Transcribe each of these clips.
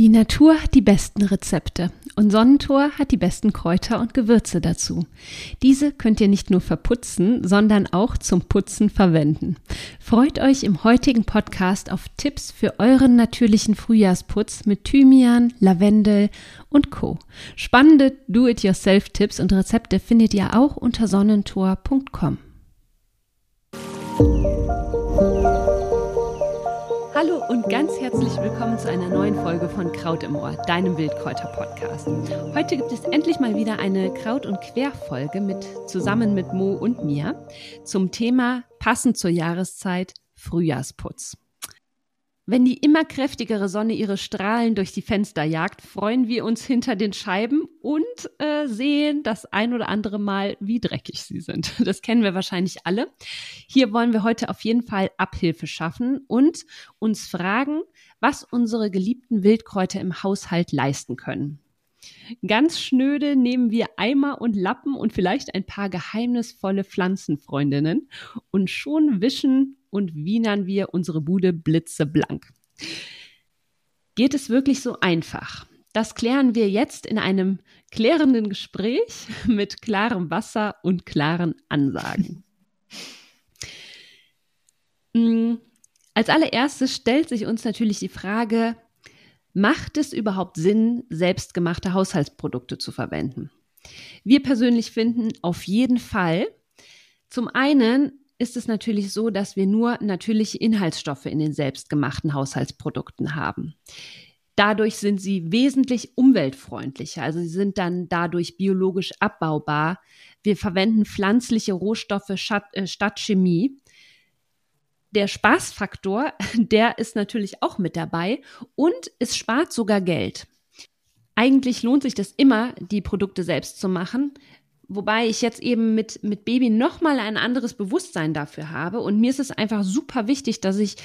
Die Natur hat die besten Rezepte und Sonnentor hat die besten Kräuter und Gewürze dazu. Diese könnt ihr nicht nur verputzen, sondern auch zum Putzen verwenden. Freut euch im heutigen Podcast auf Tipps für euren natürlichen Frühjahrsputz mit Thymian, Lavendel und Co. Spannende Do-it-yourself-Tipps und Rezepte findet ihr auch unter sonnentor.com. Hallo und ganz herzlich willkommen zu einer neuen Folge von Kraut im Ohr, deinem Wildkräuter-Podcast. Heute gibt es endlich mal wieder eine Kraut- und Querfolge mit, zusammen mit Mo und mir zum Thema passend zur Jahreszeit Frühjahrsputz. Wenn die immer kräftigere Sonne ihre Strahlen durch die Fenster jagt, freuen wir uns hinter den Scheiben und äh, sehen das ein oder andere Mal, wie dreckig sie sind. Das kennen wir wahrscheinlich alle. Hier wollen wir heute auf jeden Fall Abhilfe schaffen und uns fragen, was unsere geliebten Wildkräuter im Haushalt leisten können. Ganz schnöde nehmen wir Eimer und Lappen und vielleicht ein paar geheimnisvolle Pflanzenfreundinnen und schon wischen und wienern wir unsere Bude blitzeblank. Geht es wirklich so einfach? Das klären wir jetzt in einem klärenden Gespräch mit klarem Wasser und klaren Ansagen. Mm, als allererstes stellt sich uns natürlich die Frage, macht es überhaupt Sinn, selbstgemachte Haushaltsprodukte zu verwenden? Wir persönlich finden auf jeden Fall. Zum einen ist es natürlich so, dass wir nur natürliche Inhaltsstoffe in den selbstgemachten Haushaltsprodukten haben. Dadurch sind sie wesentlich umweltfreundlicher, also sie sind dann dadurch biologisch abbaubar. Wir verwenden pflanzliche Rohstoffe äh, statt Chemie. Der Spaßfaktor, der ist natürlich auch mit dabei und es spart sogar Geld. Eigentlich lohnt sich das immer, die Produkte selbst zu machen, Wobei ich jetzt eben mit, mit Baby nochmal ein anderes Bewusstsein dafür habe. Und mir ist es einfach super wichtig, dass ich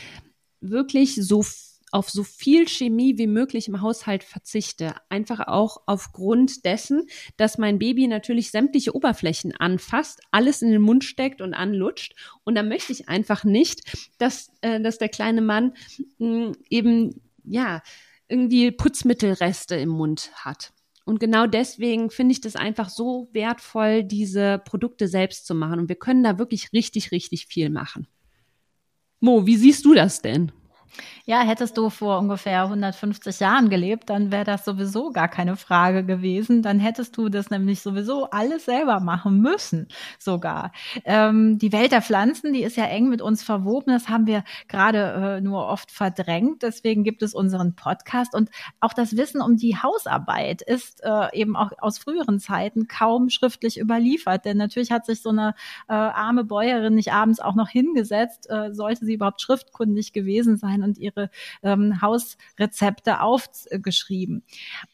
wirklich so auf so viel Chemie wie möglich im Haushalt verzichte. Einfach auch aufgrund dessen, dass mein Baby natürlich sämtliche Oberflächen anfasst, alles in den Mund steckt und anlutscht. Und da möchte ich einfach nicht, dass, äh, dass der kleine Mann mh, hm, eben, ja, irgendwie Putzmittelreste im Mund hat. Und genau deswegen finde ich das einfach so wertvoll, diese Produkte selbst zu machen. Und wir können da wirklich richtig, richtig viel machen. Mo, wie siehst du das denn? Ja, hättest du vor ungefähr 150 Jahren gelebt, dann wäre das sowieso gar keine Frage gewesen. Dann hättest du das nämlich sowieso alles selber machen müssen, sogar. Ähm, die Welt der Pflanzen, die ist ja eng mit uns verwoben. Das haben wir gerade äh, nur oft verdrängt. Deswegen gibt es unseren Podcast. Und auch das Wissen um die Hausarbeit ist äh, eben auch aus früheren Zeiten kaum schriftlich überliefert. Denn natürlich hat sich so eine äh, arme Bäuerin nicht abends auch noch hingesetzt, äh, sollte sie überhaupt schriftkundig gewesen sein und ihre ähm, Hausrezepte aufgeschrieben.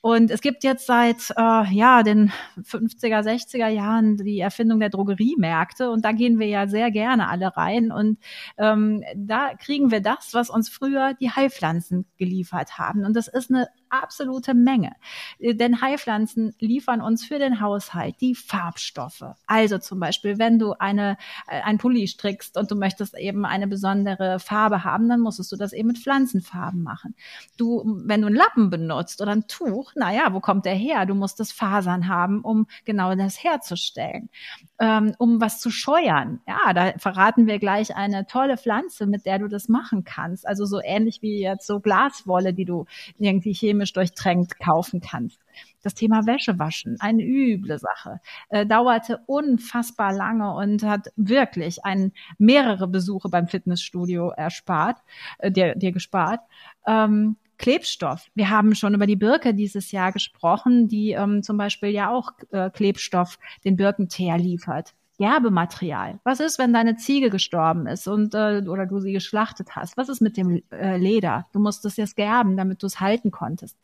Und es gibt jetzt seit äh, ja den 50er, 60er Jahren die Erfindung der Drogeriemärkte und da gehen wir ja sehr gerne alle rein und ähm, da kriegen wir das, was uns früher die Heilpflanzen geliefert haben. Und das ist eine absolute Menge. Äh, denn Heilpflanzen liefern uns für den Haushalt die Farbstoffe. Also zum Beispiel, wenn du eine, äh, ein Pulli strickst und du möchtest eben eine besondere Farbe haben, dann musstest du das eben mit Pflanzenfarben machen. Du, wenn du einen Lappen benutzt oder ein Tuch, naja, wo kommt der her? Du musst das Fasern haben, um genau das herzustellen. Ähm, um was zu scheuern. Ja, da verraten wir gleich eine tolle Pflanze, mit der du das machen kannst. Also so ähnlich wie jetzt so Glaswolle, die du irgendwie chemisch durchtränkt kaufen kannst. Das Thema Wäschewaschen, eine üble Sache, äh, dauerte unfassbar lange und hat wirklich ein, mehrere Besuche beim Fitnessstudio erspart, äh, dir, dir gespart. Ähm, Klebstoff. Wir haben schon über die Birke dieses Jahr gesprochen, die ähm, zum Beispiel ja auch äh, Klebstoff, den Birkenteer liefert. Gerbematerial. Was ist, wenn deine Ziege gestorben ist und äh, oder du sie geschlachtet hast? Was ist mit dem äh, Leder? Du musstest es gerben, damit du es halten konntest.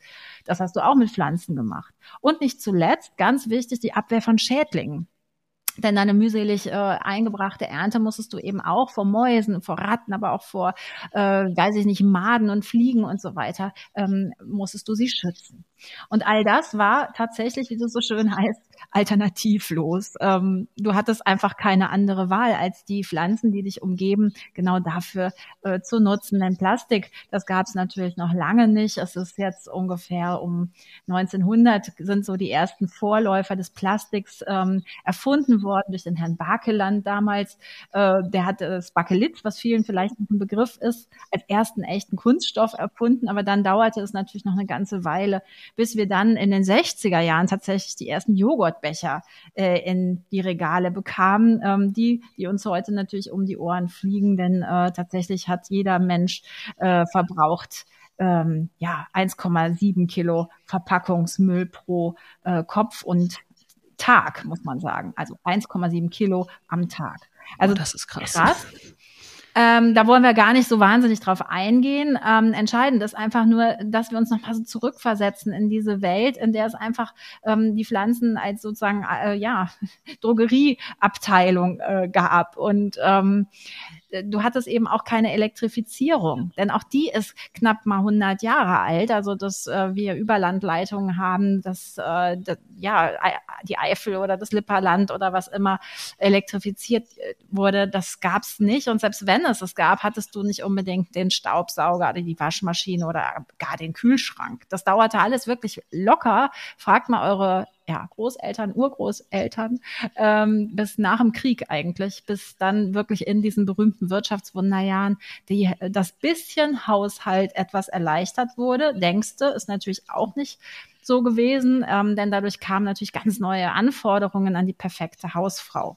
Das hast du auch mit Pflanzen gemacht. Und nicht zuletzt, ganz wichtig, die Abwehr von Schädlingen. denn deine mühselig äh, eingebrachte Ernte musstest du eben auch vor Mäusen, vor Ratten, aber auch vor, äh, weiß ich nicht, Maden und Fliegen und so weiter, ähm, musstest du sie schützen. Und all das war tatsächlich, wie es so schön heißt, alternativlos. Ähm, du hattest einfach keine andere Wahl, als die Pflanzen, die dich umgeben, genau dafür äh, zu nutzen. Denn Plastik, das gab es natürlich noch lange nicht. Es ist jetzt ungefähr um 1900 sind so die ersten Vorläufer des Plastiks ähm, erfunden worden durch den Herrn Bakeland damals. Äh, der hat das Bakelit, was vielen vielleicht ein Begriff ist, als ersten echten Kunststoff erfunden. Aber dann dauerte es natürlich noch eine ganze Weile, bis wir dann in den 60er Jahren tatsächlich die ersten Joghurtbecher äh, in die Regale bekamen, ähm, die, die uns heute natürlich um die Ohren fliegen, denn äh, tatsächlich hat jeder Mensch äh, verbraucht ähm, ja 1,7 Kilo Verpackungsmüll pro äh, Kopf und Tag, muss man sagen. Also 1,7 Kilo am Tag. Also oh, das ist krass. krass. Ähm, da wollen wir gar nicht so wahnsinnig drauf eingehen. Ähm, entscheidend ist einfach nur, dass wir uns nochmal so zurückversetzen in diese Welt, in der es einfach ähm, die Pflanzen als sozusagen äh, ja Drogerieabteilung äh, gab und ähm, du hattest eben auch keine Elektrifizierung, denn auch die ist knapp mal 100 Jahre alt. Also dass äh, wir Überlandleitungen haben, dass äh, das, ja die Eifel oder das Lipperland oder was immer elektrifiziert äh, wurde, das gab's nicht. Und selbst wenn es es gab, hattest du nicht unbedingt den Staubsauger oder die Waschmaschine oder gar den Kühlschrank. Das dauerte alles wirklich locker. Fragt mal eure ja, Großeltern, Urgroßeltern, ähm, bis nach dem Krieg eigentlich, bis dann wirklich in diesen berühmten Wirtschaftswunderjahren die, das bisschen Haushalt etwas erleichtert wurde. Längste ist natürlich auch nicht so gewesen, ähm, denn dadurch kamen natürlich ganz neue Anforderungen an die perfekte Hausfrau.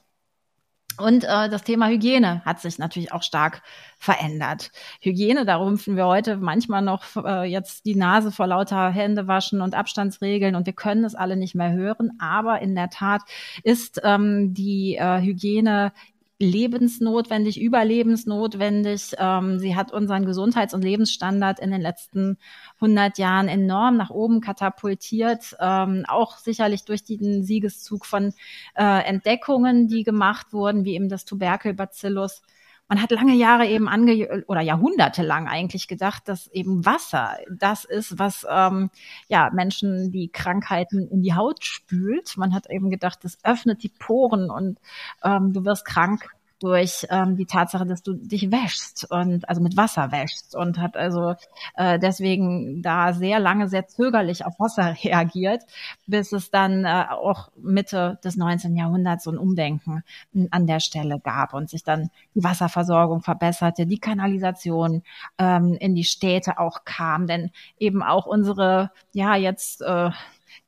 Und äh, das Thema Hygiene hat sich natürlich auch stark verändert. Hygiene, da rümpfen wir heute manchmal noch äh, jetzt die Nase vor lauter Händewaschen und Abstandsregeln und wir können es alle nicht mehr hören. Aber in der Tat ist ähm, die äh, Hygiene lebensnotwendig, überlebensnotwendig. Ähm, sie hat unseren Gesundheits- und Lebensstandard in den letzten 100 Jahren enorm nach oben katapultiert, ähm, auch sicherlich durch den Siegeszug von äh, Entdeckungen, die gemacht wurden, wie eben das Tuberkelbacillus. Man hat lange Jahre eben ange oder Jahrhunderte lang eigentlich gedacht, dass eben Wasser das ist, was ähm, ja Menschen die Krankheiten in die Haut spült. Man hat eben gedacht, das öffnet die Poren und ähm, du wirst krank durch ähm, die Tatsache, dass du dich wäschst und also mit Wasser wäschst und hat also äh, deswegen da sehr lange sehr zögerlich auf Wasser reagiert, bis es dann äh, auch Mitte des 19. Jahrhunderts so ein Umdenken an der Stelle gab und sich dann die Wasserversorgung verbesserte, die Kanalisation ähm, in die Städte auch kam, denn eben auch unsere ja jetzt äh,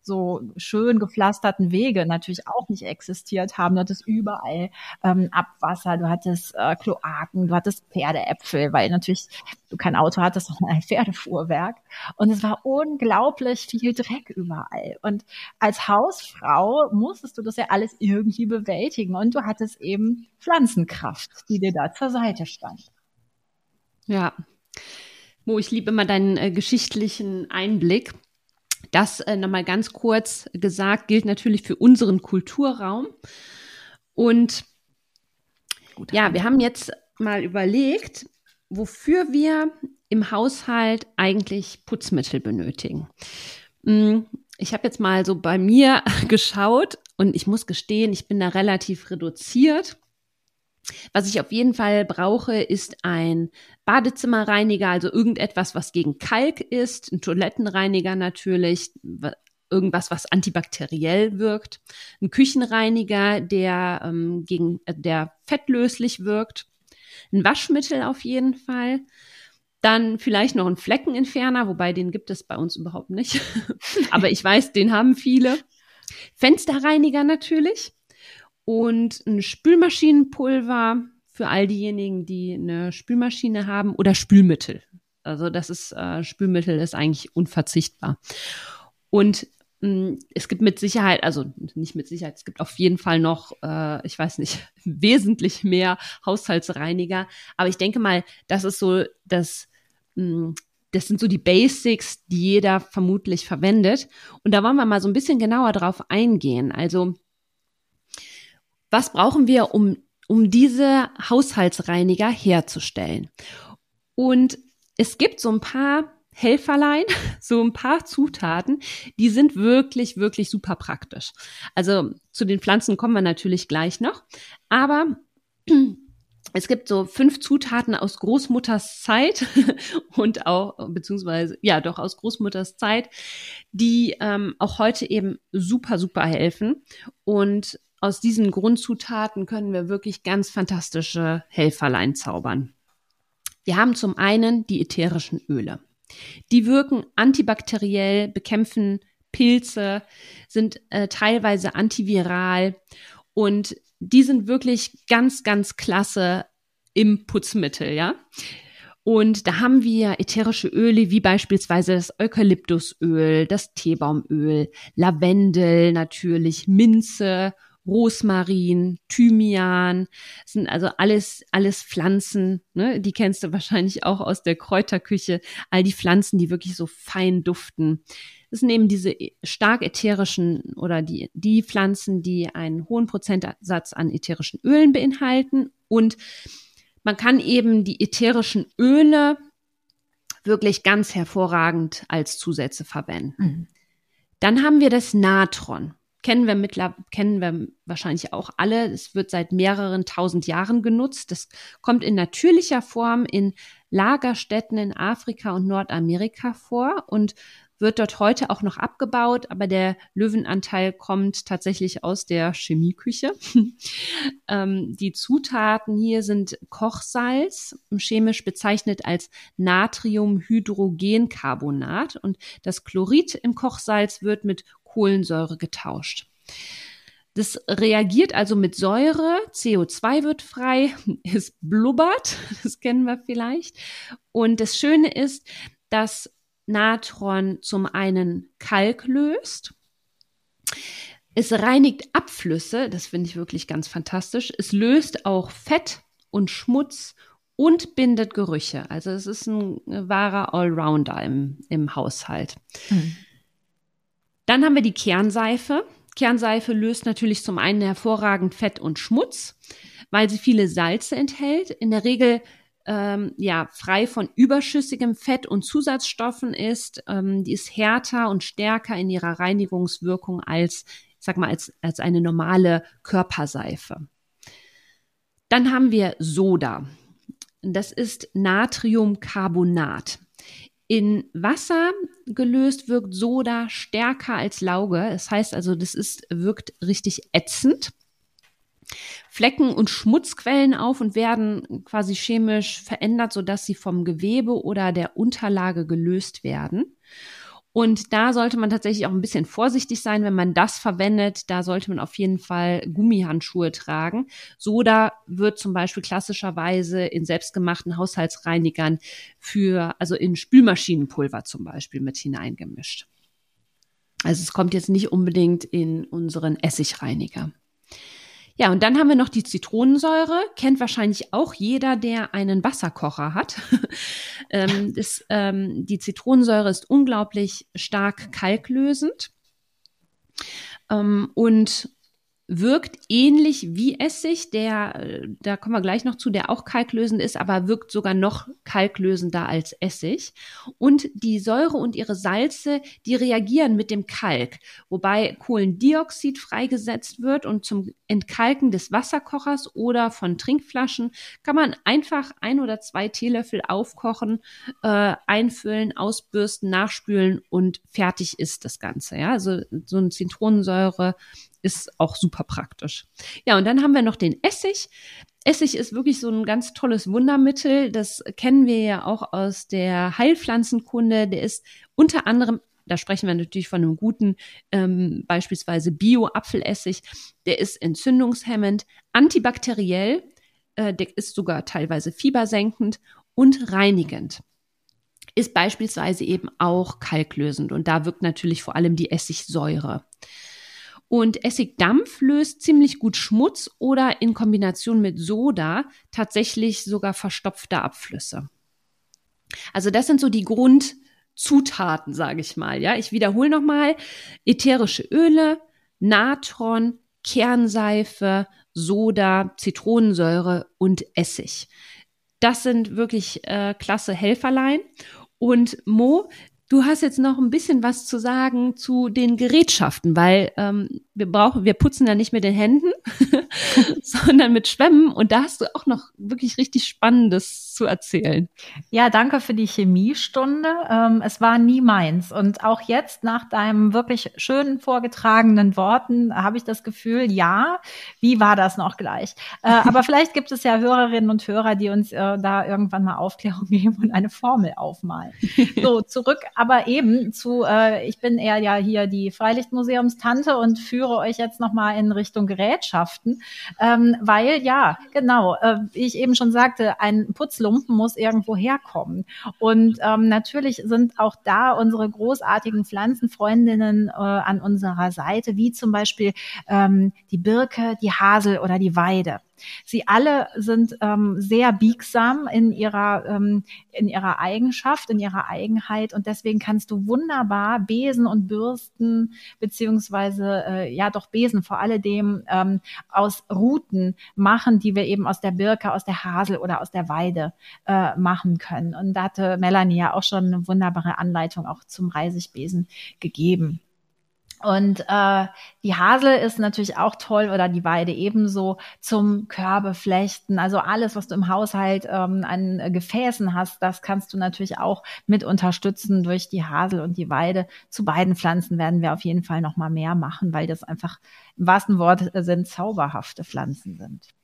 so schön gepflasterten Wege natürlich auch nicht existiert haben. Du hattest überall ähm, Abwasser, du hattest äh, Kloaken, du hattest Pferdeäpfel, weil natürlich du kein Auto hattest, sondern ein Pferdefuhrwerk. Und es war unglaublich viel Dreck überall. Und als Hausfrau musstest du das ja alles irgendwie bewältigen. Und du hattest eben Pflanzenkraft, die dir da zur Seite stand. Ja. Mo, ich liebe immer deinen äh, geschichtlichen Einblick. Das äh, nochmal ganz kurz gesagt, gilt natürlich für unseren Kulturraum. Und Gut, ja, wir haben jetzt mal überlegt, wofür wir im Haushalt eigentlich Putzmittel benötigen. Hm, ich habe jetzt mal so bei mir geschaut und ich muss gestehen, ich bin da relativ reduziert. Was ich auf jeden Fall brauche, ist ein Badezimmerreiniger, also irgendetwas, was gegen Kalk ist, ein Toilettenreiniger natürlich, irgendwas, was antibakteriell wirkt, ein Küchenreiniger, der ähm, gegen, äh, der fettlöslich wirkt, ein Waschmittel auf jeden Fall, dann vielleicht noch ein Fleckenentferner, wobei den gibt es bei uns überhaupt nicht, aber ich weiß, den haben viele. Fensterreiniger natürlich und ein Spülmaschinenpulver für all diejenigen, die eine Spülmaschine haben oder Spülmittel. Also das ist äh, Spülmittel ist eigentlich unverzichtbar. Und hm, es gibt mit Sicherheit, also nicht mit Sicherheit, es gibt auf jeden Fall noch, äh, ich weiß nicht, wesentlich mehr Haushaltsreiniger. Aber ich denke mal, das ist so das, mh, hm, das sind so die Basics, die jeder vermutlich verwendet. Und da wollen wir mal so ein bisschen genauer drauf eingehen. Also Was brauchen wir, um, um diese Haushaltsreiniger herzustellen? Und es gibt so ein paar Helferlein, so ein paar Zutaten, die sind wirklich, wirklich super praktisch. Also zu den Pflanzen kommen wir natürlich gleich noch, aber es gibt so fünf Zutaten aus Großmutters Zeit und auch, beziehungsweise, ja, doch aus Großmutters Zeit, die ähm, auch heute eben super, super helfen. Und aus diesen Grundzutaten können wir wirklich ganz fantastische Helferlein zaubern. Wir haben zum einen die ätherischen Öle. Die wirken antibakteriell, bekämpfen Pilze, sind äh, teilweise antiviral und die sind wirklich ganz, ganz klasse im Putzmittel, ja. Und da haben wir ätherische Öle wie beispielsweise das Eukalyptusöl, das Teebaumöl, Lavendel natürlich, Minze, Rosmarin, Thymian, das sind also alles, alles Pflanzen, ne? die kennst du wahrscheinlich auch aus der Kräuterküche, all die Pflanzen, die wirklich so fein duften. Das sind eben diese stark ätherischen oder die, die Pflanzen, die einen hohen Prozentsatz an ätherischen Ölen beinhalten. Und man kann eben die ätherischen Öle wirklich ganz hervorragend als Zusätze verwenden. Mhm. Dann haben wir das Natron. Kennen wir mittlerweile, kennen wir wahrscheinlich auch alle. Es wird seit mehreren tausend Jahren genutzt. Das kommt in natürlicher Form in Lagerstätten in Afrika und Nordamerika vor und wird dort heute auch noch abgebaut, aber der Löwenanteil kommt tatsächlich aus der Chemieküche. ähm, die Zutaten hier sind Kochsalz, chemisch bezeichnet als Natriumhydrogencarbonat und das Chlorid im Kochsalz wird mit Kohlensäure getauscht. Das reagiert also mit Säure, CO2 wird frei, es blubbert, das kennen wir vielleicht. Und das Schöne ist, dass Natron zum einen Kalk löst. Es reinigt Abflüsse, das finde ich wirklich ganz fantastisch. Es löst auch Fett und Schmutz und bindet Gerüche. Also es ist ein wahrer Allrounder im, im Haushalt. Hm. Dann haben wir die Kernseife. Kernseife löst natürlich zum einen hervorragend Fett und Schmutz, weil sie viele Salze enthält. In der Regel ähm, ja frei von überschüssigem Fett und Zusatzstoffen ist. Ähm, die ist härter und stärker in ihrer Reinigungswirkung als, ich sag mal, als, als eine normale Körperseife. Dann haben wir Soda. Das ist Natriumcarbonat. In Wasser gelöst wirkt Soda stärker als Lauge. Das heißt also, das ist, wirkt richtig ätzend. Flecken und Schmutzquellen auf und werden quasi chemisch verändert, sodass sie vom Gewebe oder der Unterlage gelöst werden. Und da sollte man tatsächlich auch ein bisschen vorsichtig sein, wenn man das verwendet. Da sollte man auf jeden Fall Gummihandschuhe tragen. Soda wird zum Beispiel klassischerweise in selbstgemachten Haushaltsreinigern für, also in Spülmaschinenpulver zum Beispiel mit hineingemischt. Also es kommt jetzt nicht unbedingt in unseren Essigreiniger. Ja, und dann haben wir noch die Zitronensäure. Kennt wahrscheinlich auch jeder, der einen Wasserkocher hat. ähm, das, ähm, die Zitronensäure ist unglaublich stark kalklösend. Ähm, und wirkt ähnlich wie Essig, der, äh, da kommen wir gleich noch zu, der auch kalklösend ist, aber wirkt sogar noch kalklösender als Essig. Und die Säure und ihre Salze, die reagieren mit dem Kalk, wobei Kohlendioxid freigesetzt wird und zum Entkalken des Wasserkochers oder von Trinkflaschen kann man einfach ein oder zwei Teelöffel aufkochen, äh, einfüllen, ausbürsten, nachspülen und fertig ist das Ganze. Ja, also so eine Zitronensäure ist auch super praktisch. Ja, und dann haben wir noch den Essig. Essig ist wirklich so ein ganz tolles Wundermittel. Das kennen wir ja auch aus der Heilpflanzenkunde. Der ist unter anderem da sprechen wir natürlich von einem guten, ähm, beispielsweise Bio-Apfelessig. Der ist entzündungshemmend, antibakteriell, äh, der ist sogar teilweise fiebersenkend und reinigend. Ist beispielsweise eben auch kalklösend und da wirkt natürlich vor allem die Essigsäure. Und Essigdampf löst ziemlich gut Schmutz oder in Kombination mit Soda tatsächlich sogar verstopfte Abflüsse. Also das sind so die Grundzutaten, sage ich mal. Ja, ich wiederhole nochmal: ätherische Öle, Natron, Kernseife, Soda, Zitronensäure und Essig. Das sind wirklich äh, klasse Helferlein. Und Mo, Du hast jetzt noch ein bisschen was zu sagen zu den Gerätschaften, weil ähm, wir brauchen, wir putzen ja nicht mit den Händen, sondern mit Schwämmen. Und da hast du auch noch wirklich richtig Spannendes zu erzählen. Ja, danke für die Chemiestunde. Ähm, es war nie meins. Und auch jetzt nach deinem wirklich schönen vorgetragenen Worten habe ich das Gefühl, ja, wie war das noch gleich? Äh, aber vielleicht gibt es ja Hörerinnen und Hörer, die uns äh, da irgendwann mal Aufklärung geben und eine Formel aufmalen. So, zurück aber eben zu, äh, ich bin eher ja hier die Freilichtmuseumstante und führe euch jetzt nochmal in Richtung Gerätschaften, ähm, weil ja, genau, äh, wie ich eben schon sagte, ein Putzlumpen muss irgendwo herkommen. Und ähm, natürlich sind auch da unsere großartigen Pflanzenfreundinnen äh, an unserer Seite, wie zum Beispiel ähm, die Birke, die Hasel oder die Weide. Sie alle sind ähm, sehr biegsam in ihrer, ähm, in ihrer Eigenschaft, in ihrer Eigenheit und deswegen kannst du wunderbar Besen und Bürsten beziehungsweise äh, ja doch Besen vor alledem ähm, aus Ruten machen, die wir eben aus der Birke, aus der Hasel oder aus der Weide äh, machen können. Und da hatte Melanie ja auch schon eine wunderbare Anleitung auch zum Reisigbesen gegeben. Und äh, die Hasel ist natürlich auch toll oder die Weide ebenso zum Körbeflechten. Also alles, was du im Haushalt ähm, an Gefäßen hast, das kannst du natürlich auch mit unterstützen durch die Hasel und die Weide. Zu beiden Pflanzen werden wir auf jeden Fall noch mal mehr machen, weil das einfach im wahrsten Wort sind zauberhafte Pflanzen sind.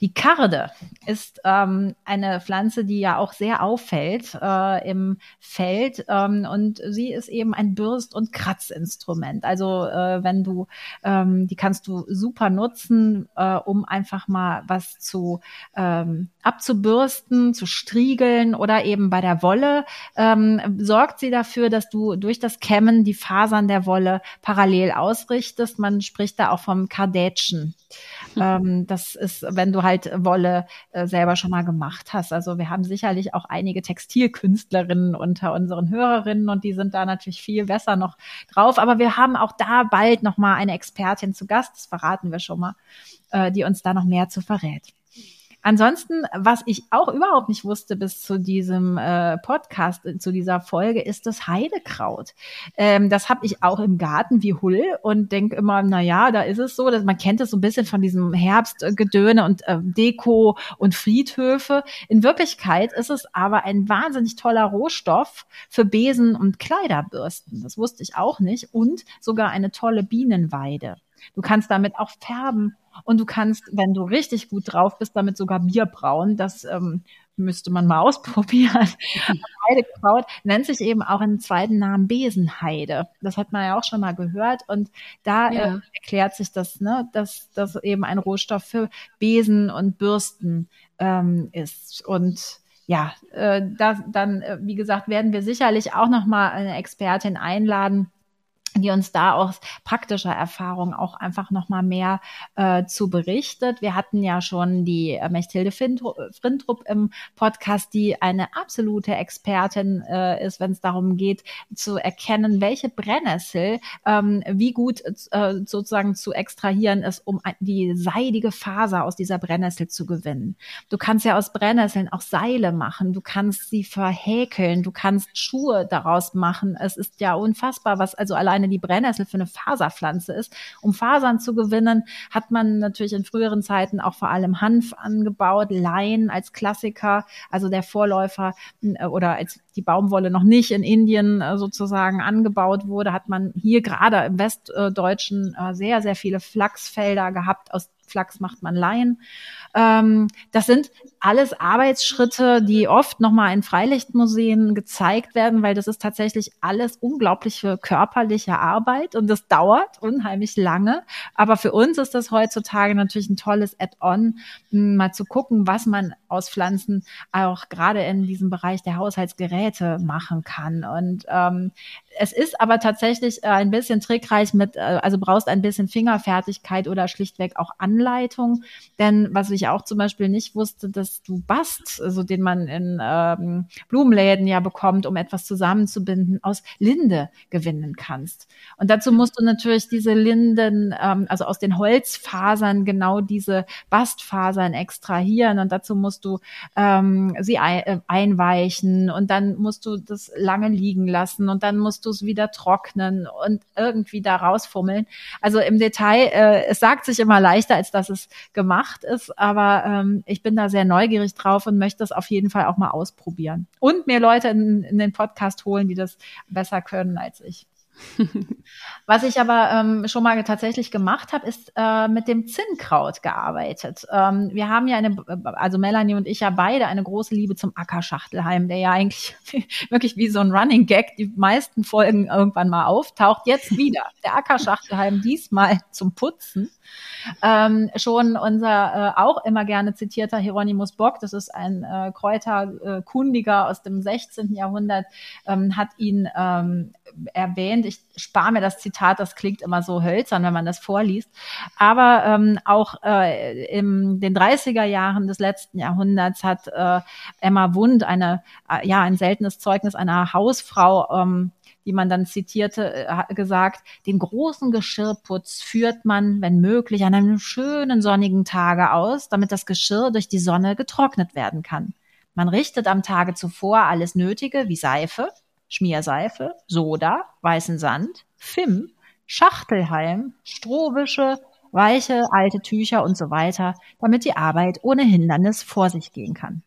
Die Karde ist ähm, eine Pflanze, die ja auch sehr auffällt äh, im Feld ähm, und sie ist eben ein Bürst- und Kratzinstrument. Also äh, wenn du, ähm, die kannst du super nutzen, äh, um einfach mal was zu ähm, abzubürsten, zu striegeln oder eben bei der Wolle ähm, sorgt sie dafür, dass du durch das Kämmen die Fasern der Wolle parallel ausrichtest. Man spricht da auch vom Kardätschen. ähm, das ist, wenn du halt Wolle äh, selber schon mal gemacht hast. Also wir haben sicherlich auch einige Textilkünstlerinnen unter unseren Hörerinnen und die sind da natürlich viel besser noch drauf. Aber wir haben auch da bald noch mal eine Expertin zu Gast, das verraten wir schon mal, äh, die uns da noch mehr zu verrät. Ansonsten, was ich auch überhaupt nicht wusste bis zu diesem äh, Podcast, äh, zu dieser Folge, ist das Heidekraut. Ähm, das habe ich auch im Garten wie Hull und denke immer, na ja, da ist es so, dass man kennt es so ein bisschen von diesem Herbstgedöne und äh, Deko und Friedhöfe. In Wirklichkeit ist es aber ein wahnsinnig toller Rohstoff für Besen und Kleiderbürsten. Das wusste ich auch nicht und sogar eine tolle Bienenweide. Du kannst damit auch färben und du kannst, wenn du richtig gut drauf bist, damit sogar Bier brauen. Das ähm, müsste man mal ausprobieren. Heidekraut nennt sich eben auch im zweiten Namen Besenheide. Das hat man ja auch schon mal gehört. Und da äh, ja. äh, erklärt sich das, ne, dass das eben ein Rohstoff für Besen und Bürsten ähm, ist. Und ja, äh, da, dann, äh, wie gesagt, werden wir sicherlich auch noch mal eine Expertin einladen, die uns da aus praktischer Erfahrung auch einfach noch mal mehr äh, zu berichtet. Wir hatten ja schon die äh, Mechthilde Frintrup im Podcast, die eine absolute Expertin äh, ist, wenn es darum geht, zu erkennen, welche Brennnessel ähm, wie gut äh, sozusagen zu extrahieren ist, um die seidige Faser aus dieser Brennnessel zu gewinnen. Du kannst ja aus Brennnesseln auch Seile machen, du kannst sie verhäkeln, du kannst Schuhe daraus machen. Es ist ja unfassbar, was also alleine alleine die Brennnessel für eine Faserpflanze ist. Um Fasern zu gewinnen, hat man natürlich in früheren Zeiten auch vor allem Hanf angebaut, Lein als Klassiker, also der Vorläufer äh, oder als die Baumwolle noch nicht in Indien äh, sozusagen angebaut wurde, hat man hier gerade im Westdeutschen äh, sehr, sehr viele Flachsfelder gehabt, aus Flachs macht man Laien. Ähm, das sind alles Arbeitsschritte, die oft nochmal in Freilichtmuseen gezeigt werden, weil das ist tatsächlich alles unglaubliche körperliche Arbeit und das dauert unheimlich lange. Aber für uns ist das heutzutage natürlich ein tolles Add-on, mal zu gucken, was man aus Pflanzen auch gerade in diesem Bereich der Haushaltsgeräte machen kann. Und ähm, es ist aber tatsächlich äh, ein bisschen trickreich mit, äh, also brauchst ein bisschen Fingerfertigkeit oder schlichtweg auch Anleitung. Denn was ich auch zum Beispiel nicht wusste, dass du Bast, also den man in ähm, Blumenläden ja bekommt, um etwas zusammenzubinden, aus Linde gewinnen kannst. Und dazu musst du natürlich diese Linden, ähm, also aus den Holzfasern genau diese Bastfasern extrahieren. Und dazu musst du ähm, sie ein, äh, einweichen. Und dann musst du das lange liegen lassen. Und dann musst du es wieder trocknen und irgendwie da rausfummeln. Also im Detail, äh, es sagt sich immer leichter, als dass es gemacht ist, aber ähm, ich bin da sehr neugierig drauf und möchte das auf jeden Fall auch mal ausprobieren. Und mir Leute in, in den Podcast holen, die das besser können als ich. Was ich aber ähm, schon mal tatsächlich gemacht habe, ist äh, mit dem Zinnkraut gearbeitet. Ähm, wir haben ja eine, also Melanie und ich ja beide eine große Liebe zum Ackerschachtelheim, der ja eigentlich wirklich wie so ein Running Gag die meisten Folgen irgendwann mal auftaucht. Jetzt wieder der Ackerschachtelheim, diesmal zum Putzen. Ähm, schon unser äh, auch immer gerne zitierter Hieronymus Bock, das ist ein äh, Kräuterkundiger aus dem 16. Jahrhundert, ähm, hat ihn ähm, erwähnt. Ich spare mir das Zitat, das klingt immer so hölzern, wenn man das vorliest. Aber ähm, auch äh, in den 30er Jahren des letzten Jahrhunderts hat äh, Emma Wund eine, äh, ja, ein seltenes Zeugnis einer Hausfrau ähm, die man dann zitierte, äh, gesagt, den großen Geschirrputz führt man, wenn möglich, an einem schönen sonnigen Tage aus, damit das Geschirr durch die Sonne getrocknet werden kann. Man richtet am Tage zuvor alles Nötige wie Seife, Schmierseife, Soda, weißen Sand, Fim, Schachtelhalm, Strohwische, weiche alte Tücher und so weiter, damit die Arbeit ohne Hindernis vor sich gehen kann.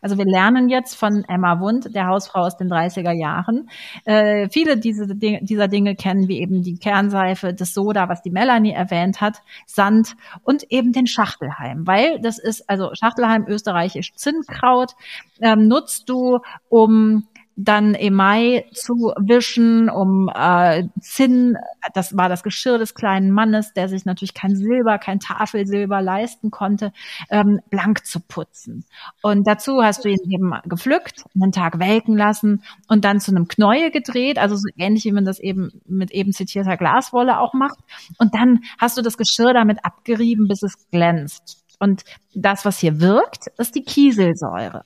Also wir lernen jetzt von Emma Wund, der Hausfrau aus den 30er Jahren. Äh, viele diese, dieser Dinge kennen, wie eben die Kernseife, das Soda, was die Melanie erwähnt hat, Sand und eben den Schachtelheim, weil das ist, also Schachtelheim, österreichisch Zinnkraut, ähm, nutzt du, um dann Emai zu wischen, um äh, Zinn, das war das Geschirr des kleinen Mannes, der sich natürlich kein Silber, kein Tafelsilber leisten konnte, ähm, blank zu putzen. Und dazu hast du ihn eben gepflückt, einen Tag welken lassen und dann zu einem Knäuel gedreht, also so ähnlich wie man das eben mit eben zitierter Glaswolle auch macht. Und dann hast du das Geschirr damit abgerieben, bis es glänzt. Und das, was hier wirkt, ist die Kieselsäure.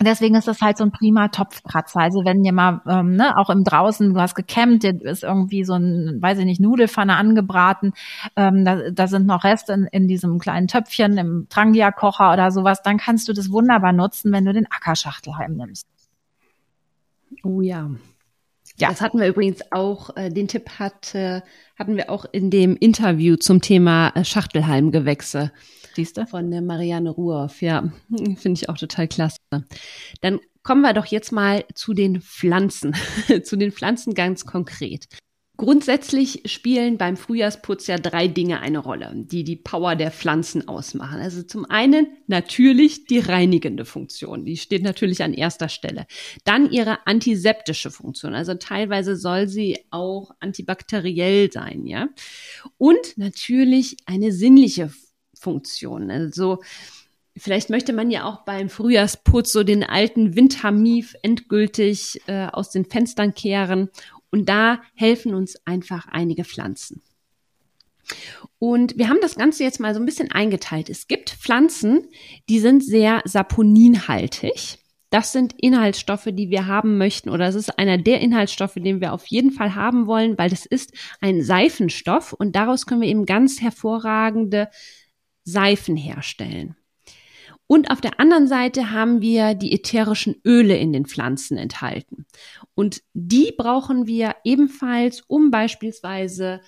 Deswegen ist das halt so ein prima Topfkratzer. Also wenn dir mal, ähm, ne, auch im Draußen, du hast gekämmt, dir ist irgendwie so ein, weiß ich nicht, Nudelfanne angebraten, ähm, da, da sind noch Reste in, in diesem kleinen Töpfchen, im Trangia-Kocher oder sowas, dann kannst du das wunderbar nutzen, wenn du den Ackerschachtelhalm nimmst. Oh ja. Ja. Das hatten wir übrigens auch, äh, den Tipp hat, äh, hatten wir auch in dem Interview zum Thema äh, Schachtelhalmgewächse Siehste? Von der Marianne Ruhoff, ja. Finde ich auch total klasse. Dann kommen wir doch jetzt mal zu den Pflanzen. zu den Pflanzen ganz konkret. Grundsätzlich spielen beim Frühjahrsputz ja drei Dinge eine Rolle, die die Power der Pflanzen ausmachen. Also zum einen natürlich die reinigende Funktion, die steht natürlich an erster Stelle. Dann ihre antiseptische Funktion, also teilweise soll sie auch antibakteriell sein, ja. Und natürlich eine sinnliche Funktion. Also vielleicht möchte man ja auch beim Frühjahrsputz so den alten Wintermief endgültig äh, aus den Fenstern kehren. Und da helfen uns einfach einige Pflanzen. Und wir haben das Ganze jetzt mal so ein bisschen eingeteilt. Es gibt Pflanzen, die sind sehr saponinhaltig. Das sind Inhaltsstoffe, die wir haben möchten, oder es ist einer der Inhaltsstoffe, den wir auf jeden Fall haben wollen, weil das ist ein Seifenstoff und daraus können wir eben ganz hervorragende Seifen herstellen. Und auf der anderen Seite haben wir die ätherischen Öle in den Pflanzen enthalten. Und die brauchen wir ebenfalls, um beispielsweise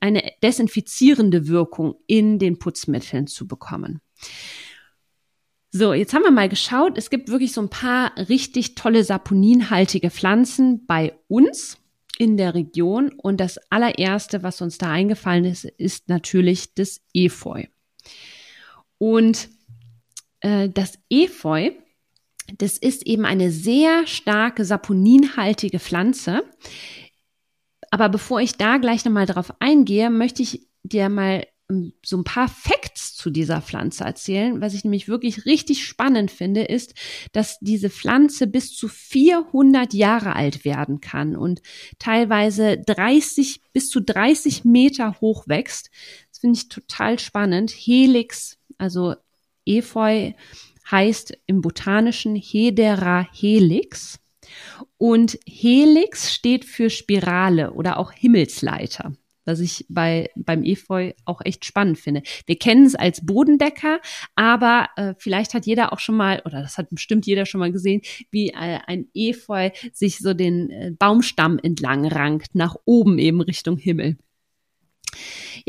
eine desinfizierende Wirkung in den Putzmitteln zu bekommen. So, jetzt haben wir mal geschaut. Es gibt wirklich so ein paar richtig tolle saponinhaltige Pflanzen bei uns in der Region. Und das allererste, was uns da eingefallen ist, ist natürlich das Efeu. Und äh, das Efeu, das ist eben eine sehr starke saponinhaltige Pflanze. Aber bevor ich da gleich nochmal drauf eingehe, möchte ich dir mal ähm, so ein paar Facts zu dieser Pflanze erzählen. Was ich nämlich wirklich richtig spannend finde, ist, dass diese Pflanze bis zu 400 Jahre alt werden kann und teilweise 30 bis zu 30 Meter hoch wächst. Finde ich total spannend. Helix also Efeu heißt im Botanischen Hedera helix. Und Helix steht für Spirale oder auch Himmelsleiter was ich bei, beim Efeu auch echt spannend finde. Wir kennen es als Bodendecker, aber äh, vielleicht hat jeder auch schon mal, oder das hat bestimmt jeder schon mal gesehen, wie äh, ein Efeu sich so den äh, Baumstamm entlang rankt, nach oben eben Richtung Himmel.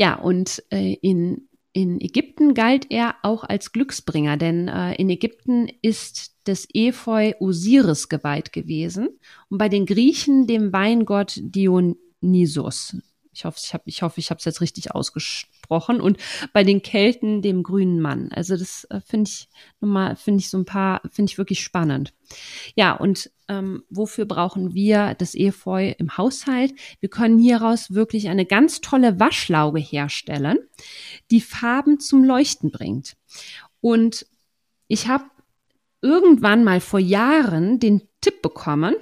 Ja, und äh, in in Ägypten galt er auch als Glücksbringer, denn äh, in Ägypten ist das Efeu Osiris geweiht gewesen und bei den Griechen dem Weingott Dionysos. Ich hoffe, ich habe ich hoffe, ich habe es jetzt richtig ausgesprochen. Und bei den Kelten dem grünen Mann. Also das äh, finde ich nochmal, finde ich so ein paar, finde ich wirklich spannend. Ja, und ähm, wofür brauchen wir das Efeu im Haushalt? Wir können hieraus wirklich eine ganz tolle Waschlauge herstellen, die Farben zum Leuchten bringt. Und ich habe irgendwann mal vor Jahren den Tipp bekommen,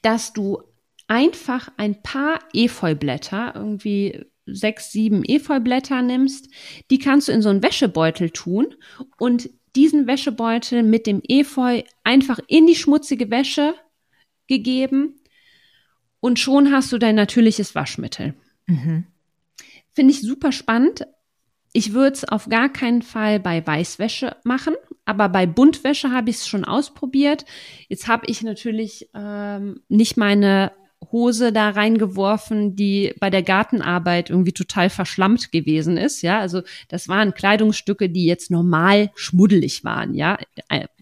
dass du einfach ein paar Efeublätter, irgendwie sechs, sieben Efeublätter nimmst, die kannst du in so einen Wäschebeutel tun und diesen Wäschebeutel mit dem Efeu einfach in die schmutzige Wäsche gegeben und schon hast du dein natürliches Waschmittel. Mhm. Finde ich super spannend. Ich würde es auf gar keinen Fall bei Weißwäsche machen, aber bei Buntwäsche habe ich es schon ausprobiert. Jetzt habe ich natürlich ähm, nicht meine Hose da reingeworfen, die bei der Gartenarbeit irgendwie total verschlammt gewesen ist. Ja, also das waren Kleidungsstücke, die jetzt normal schmuddelig waren. Ja,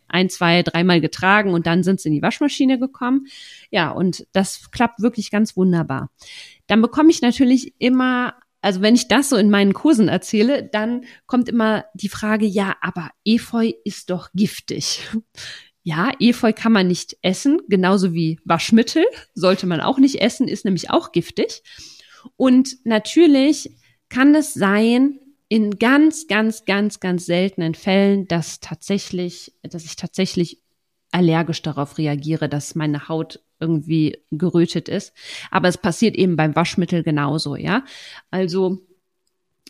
ein, zwei, dreimal getragen und dann sind sie in die Waschmaschine gekommen. Ja, und das klappt wirklich ganz wunderbar. Dann bekomme ich natürlich immer also wenn ich das so in meinen Kursen erzähle, dann kommt immer die Frage, ja, aber Efeu ist doch giftig ja, Efeu kann man nicht essen, genauso wie Waschmittel sollte man auch nicht essen, ist nämlich auch giftig. Und natürlich kann es sein, in ganz, ganz, ganz, ganz seltenen Fällen, dass tatsächlich, dass ich tatsächlich allergisch darauf reagiere, dass meine Haut irgendwie gerötet ist. Aber es passiert eben beim Waschmittel genauso, ja. Also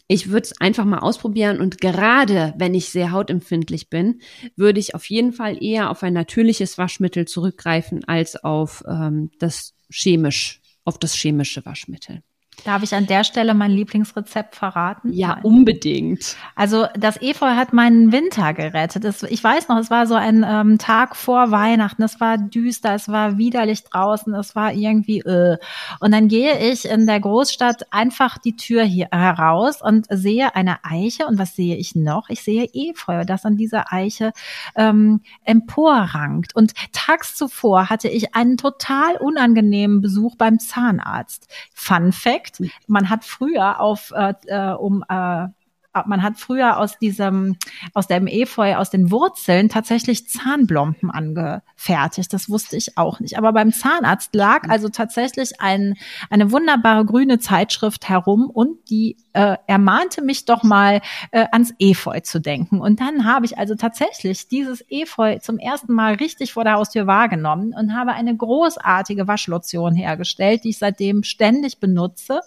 ich würde es einfach mal ausprobieren und gerade wenn ich sehr hautempfindlich bin, würde ich auf jeden Fall eher auf ein natürliches Waschmittel zurückgreifen als auf ähm, das chemisch, auf das chemische Waschmittel. Darf ich an der Stelle mein Lieblingsrezept verraten? Ja, Nein. unbedingt. Also das Efeu hat meinen Winter gerettet. Das, ich weiß noch, es war so ein ähm, Tag vor Weihnachten. Es war düster, es war widerlich draußen, es war irgendwie äh. Und dann gehe ich in der Großstadt einfach die Tür hier heraus und sehe eine Eiche. Und was sehe ich noch? Ich sehe Efeu, das an dieser Eiche ähm, emporrankt. Und tags zuvor hatte ich einen total unangenehmen Besuch beim Zahnarzt. Fun Fact Man hat früher auf, äh, äh um äh, man hat früher aus diesem, aus dem Efeu, aus den Wurzeln tatsächlich Zahnblomben angefertigt. Das wusste ich auch nicht. Aber beim Zahnarzt lag also tatsächlich ein, eine wunderbare grüne Zeitschrift herum und die äh, ermahnte mich doch mal äh, ans Efeu zu denken. Und dann habe ich also tatsächlich dieses Efeu zum ersten Mal richtig vor der Haustür wahrgenommen und habe eine großartige Waschlotion hergestellt, die ich seitdem ständig benutze.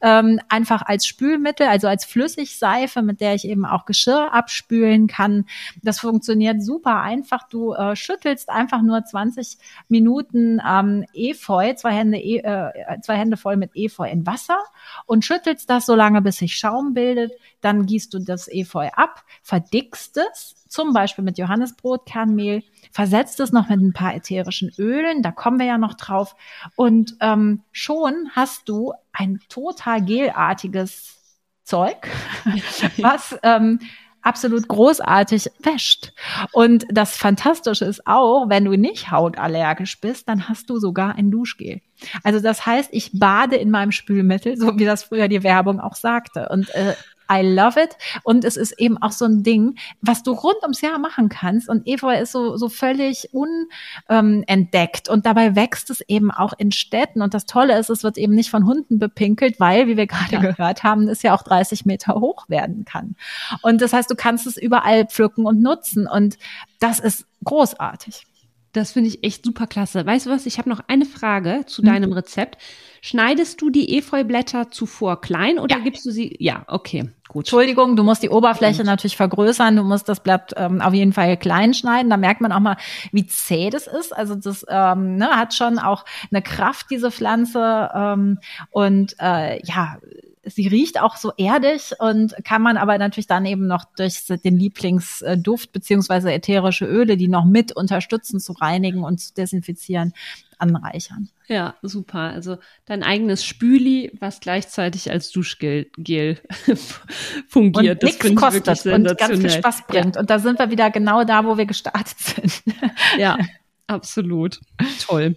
Ähm, einfach als Spülmittel, also als Flüssigseife, mit der ich eben auch Geschirr abspülen kann. Das funktioniert super einfach. Du äh, schüttelst einfach nur 20 Minuten ähm, Efeu, zwei Hände, äh, zwei Hände voll mit Efeu in Wasser und schüttelst das so lange, bis sich Schaum bildet. Dann gießt du das Efeu ab, verdickst es, zum Beispiel mit Johannesbrotkernmehl, versetzt es noch mit ein paar ätherischen Ölen, da kommen wir ja noch drauf. Und ähm, schon hast du ein total gelartiges Zeug, was ähm, absolut großartig wäscht. Und das Fantastische ist auch, wenn du nicht hautallergisch bist, dann hast du sogar ein Duschgel. Also das heißt, ich bade in meinem Spülmittel, so wie das früher die Werbung auch sagte. Und äh, I love it. Und es ist eben auch so ein Ding, was du rund ums Jahr machen kannst. Und Efeu ist so, so völlig unentdeckt. und dabei wächst es eben auch in Städten. Und das Tolle ist, es wird eben nicht von Hunden bepinkelt, weil, wie wir gerade ja. gehört haben, es ja auch 30 Meter hoch werden kann. Und das heißt, du kannst es überall pflücken und nutzen. Und das ist großartig. Das finde ich echt super klasse. Weißt du was? Ich habe noch eine Frage zu mhm. deinem Rezept. Schneidest du die Efeublätter zuvor klein oder Ja. gibst du sie? Ja, okay, gut. Entschuldigung, du musst die Oberfläche natürlich vergrößern, du musst das Blatt ähm, auf jeden Fall klein schneiden. Da merkt man auch mal, wie zäh das ist. Also das ähm, ne, hat schon auch eine Kraft, diese Pflanze. Ähm, und äh, ja, sie riecht auch so erdig und kann man aber natürlich dann eben noch durch den Lieblingsduft beziehungsweise ätherische Öle, die noch mit unterstützen zu reinigen und zu desinfizieren, anreichern. Ja, super. Also dein eigenes Spüli, was gleichzeitig als Duschgel Gel fungiert. und nichts finde ich kostet und ganz viel. Spaß bringt. Und da sind wir wieder genau da, wo wir gestartet sind. Ja, absolut. Toll.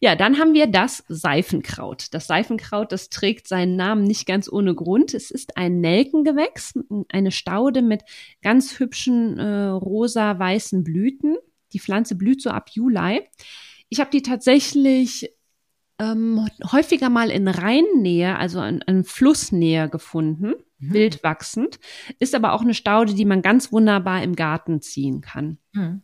Ja, dann haben wir das Seifenkraut. Das Seifenkraut, das trägt seinen Namen nicht ganz ohne Grund. Es ist ein Nelkengewächs, eine Staude mit ganz hübschen äh, rosa-weißen Blüten. Die Pflanze blüht so ab Juli. Ich habe die tatsächlich ähm, häufiger mal in Rheinnähe, also in, in Flussnähe gefunden, Mhm. wild wachsend. Ist aber auch eine Staude, die man ganz wunderbar im Garten ziehen kann. Hm.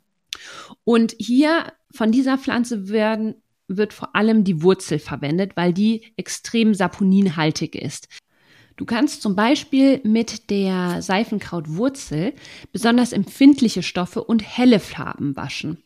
Und hier von dieser Pflanze werden, wird vor allem die Wurzel verwendet, weil die extrem saponinhaltig ist. Du kannst zum Beispiel mit der Seifenkrautwurzel besonders empfindliche Stoffe und helle Farben waschen.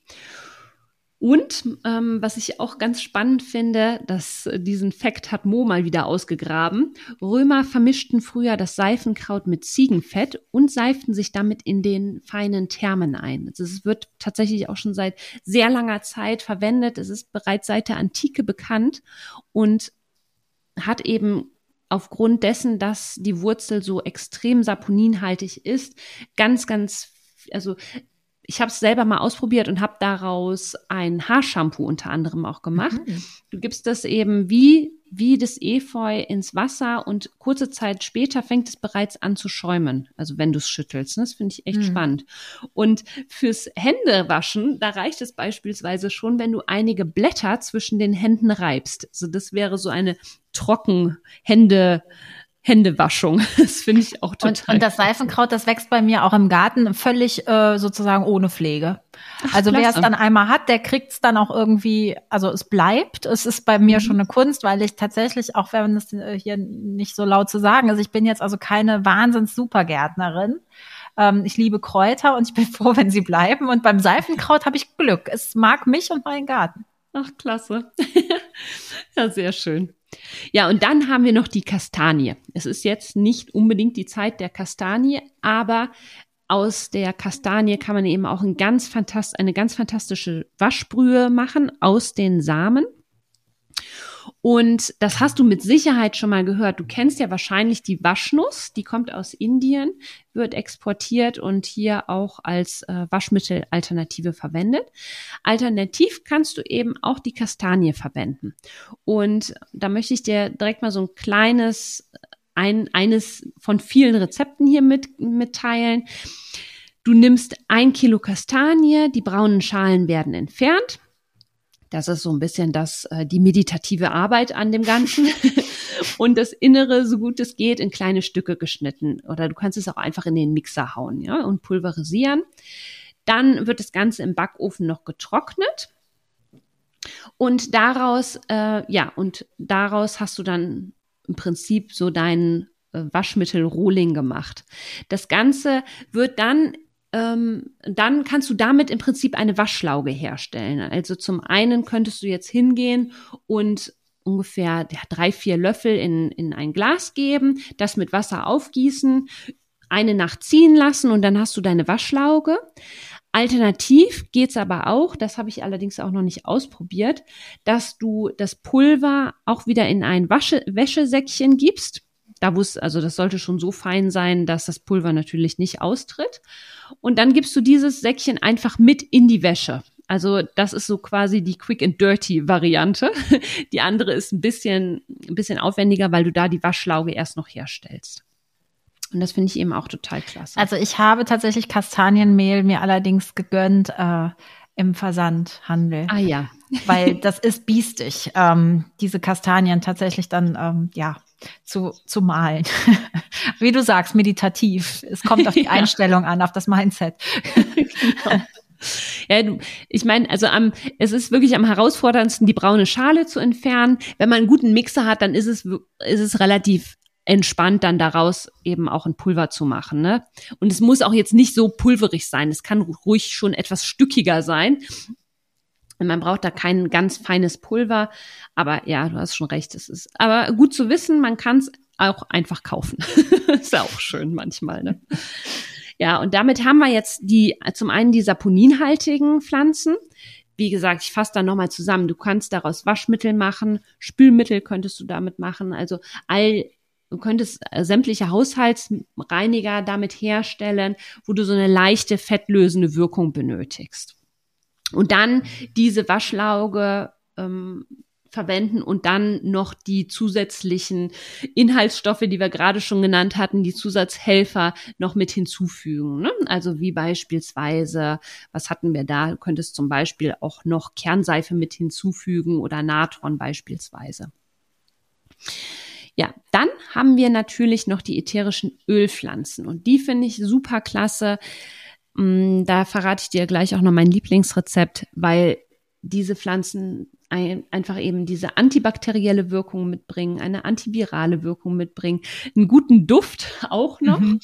Und ähm, was ich auch ganz spannend finde, dass äh, diesen Fakt hat Mo mal wieder ausgegraben. Römer vermischten früher das Seifenkraut mit Ziegenfett und seiften sich damit in den feinen Thermen ein. Also es wird tatsächlich auch schon seit sehr langer Zeit verwendet. Es ist bereits seit der Antike bekannt und hat eben aufgrund dessen, dass die Wurzel so extrem saponinhaltig ist, ganz, ganz, also ich habe es selber mal ausprobiert und habe daraus ein Haarshampoo unter anderem auch gemacht. Mhm. Du gibst das eben wie, wie das Efeu ins Wasser und kurze Zeit später fängt es bereits an zu schäumen. Also wenn du es schüttelst. Ne? Das finde ich echt Mhm. spannend. Und fürs Händewaschen, da reicht es beispielsweise schon, wenn du einige Blätter zwischen den Händen reibst. Also das wäre so eine trocken Hände, Händewaschung. Das finde ich auch total. Und, und das Seifenkraut, das wächst bei mir auch im Garten völlig äh, sozusagen ohne Pflege. also wer es dann einmal hat, der kriegt es dann auch irgendwie, also es bleibt. Es ist bei mir Mhm. schon eine Kunst, weil ich tatsächlich, auch wenn es äh, hier nicht so laut zu sagen ist, ich bin jetzt also keine Wahnsinns-Supergärtnerin. Ähm, ich liebe Kräuter und ich bin froh, wenn sie bleiben. Und beim Seifenkraut habe ich Glück. Es mag mich und meinen Garten. Ach, klasse. ja, sehr schön. Ja, und dann haben wir noch die Kastanie. Es ist jetzt nicht unbedingt die Zeit der Kastanie, aber aus der Kastanie kann man eben auch ein ganz fantast eine ganz fantastische Waschbrühe machen aus den Samen. Und das hast du mit Sicherheit schon mal gehört. Du kennst ja wahrscheinlich die Waschnuss, die kommt aus Indien, wird exportiert und hier auch als äh, Waschmittelalternative verwendet. Alternativ kannst du eben auch die Kastanie verwenden. Und da möchte ich dir direkt mal so ein kleines, ein, eines von vielen Rezepten hier mit, mitteilen. Du nimmst ein Kilo Kastanie, die braunen Schalen werden entfernt. Das ist so ein bisschen das, äh, die meditative Arbeit an dem Ganzen. und das Innere, so gut es geht, in kleine Stücke geschnitten. Oder du kannst es auch einfach in den Mixer hauen, ja, und pulverisieren. Dann wird das Ganze im Backofen noch getrocknet. Und daraus, äh, ja, und daraus hast du dann im Prinzip so deinen äh, Waschmittel-Rohling gemacht. Das Ganze wird dann ähm, dann kannst du damit im Prinzip eine Waschlauge herstellen. Also zum einen könntest du jetzt hingehen und ungefähr drei, vier Löffel in, in ein Glas geben, das mit Wasser aufgießen, eine Nacht ziehen lassen und dann hast du deine Waschlauge. Alternativ geht's aber auch, das habe ich allerdings auch noch nicht ausprobiert, dass du das Pulver auch wieder in ein Wasche, Wäschesäckchen gibst. Da muss, also das sollte schon so fein sein, dass das Pulver natürlich nicht austritt. Und dann gibst du dieses Säckchen einfach mit in die Wäsche. Also das ist so quasi die Quick and Dirty Variante. Die andere ist ein bisschen, ein bisschen aufwendiger, weil du da die Waschlauge erst noch herstellst. Und das finde ich eben auch total klasse. Also ich habe tatsächlich Kastanienmehl mir allerdings gegönnt äh, im Versandhandel. ah ja. weil das ist biestig, ähm, diese Kastanien tatsächlich dann ähm, ja zu, zu malen. Wie du sagst, meditativ. Es kommt auf die Ja. Einstellung an, auf das Mindset. genau. Ja, ich meine, also am, es ist wirklich am herausforderndsten, die braune Schale zu entfernen. Wenn man einen guten Mixer hat, dann ist es, ist es relativ entspannt, dann daraus eben auch ein Pulver zu machen. Ne? Und es muss auch jetzt nicht so pulverig sein. Es kann ruhig schon etwas stückiger sein. Man braucht da kein ganz feines Pulver. Aber ja, du hast schon recht. Es ist aber gut zu wissen, man kann es auch einfach kaufen. ist ja auch schön manchmal. Ne? Ja, und damit haben wir jetzt die, zum einen die saponinhaltigen Pflanzen. Wie gesagt, ich fasse da nochmal zusammen. Du kannst daraus Waschmittel machen, Spülmittel könntest du damit machen. Also all, du könntest äh, sämtliche Haushaltsreiniger damit herstellen, wo du so eine leichte fettlösende Wirkung benötigst. Und dann diese Waschlauge ähm, verwenden und dann noch die zusätzlichen Inhaltsstoffe, die wir gerade schon genannt hatten, die Zusatzhelfer noch mit hinzufügen. Ne? Also wie beispielsweise, was hatten wir da? Du könntest zum Beispiel auch noch Kernseife mit hinzufügen oder Natron beispielsweise. Ja, dann haben wir natürlich noch die ätherischen Ölpflanzen und die finde ich super klasse. Mm, da verrate ich dir gleich auch noch mein Lieblingsrezept, weil diese Pflanzen ein, einfach eben diese antibakterielle Wirkung mitbringen, eine antivirale Wirkung mitbringen, einen guten Duft auch noch. Mhm.